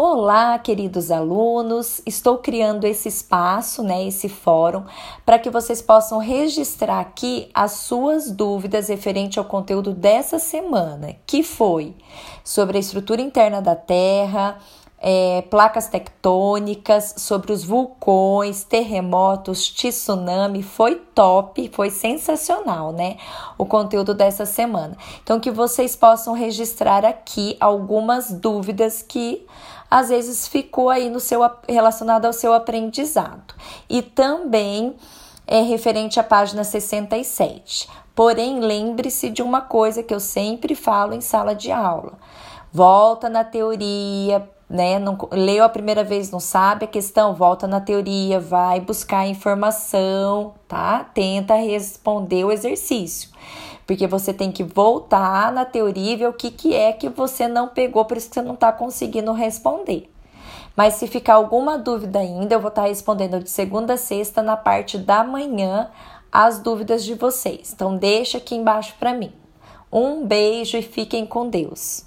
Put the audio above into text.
Olá, queridos alunos. Estou criando esse espaço, né, esse fórum, para que vocês possam registrar aqui as suas dúvidas referente ao conteúdo dessa semana, que foi sobre a estrutura interna da Terra, é, placas tectônicas, sobre os vulcões, terremotos, tsunami. Foi top, foi sensacional, né? O conteúdo dessa semana. Então, que vocês possam registrar aqui algumas dúvidas que às vezes ficou aí no seu relacionado ao seu aprendizado. E também é referente à página 67. Porém, lembre-se de uma coisa que eu sempre falo em sala de aula. Volta na teoria, né? Não, leu a primeira vez, não sabe a questão, volta na teoria, vai buscar informação, tá? Tenta responder o exercício. Porque você tem que voltar na teoria e ver o que, que é que você não pegou, por isso que você não está conseguindo responder. Mas se ficar alguma dúvida ainda, eu vou estar tá respondendo de segunda a sexta na parte da manhã as dúvidas de vocês. Então deixa aqui embaixo para mim. Um beijo e fiquem com Deus.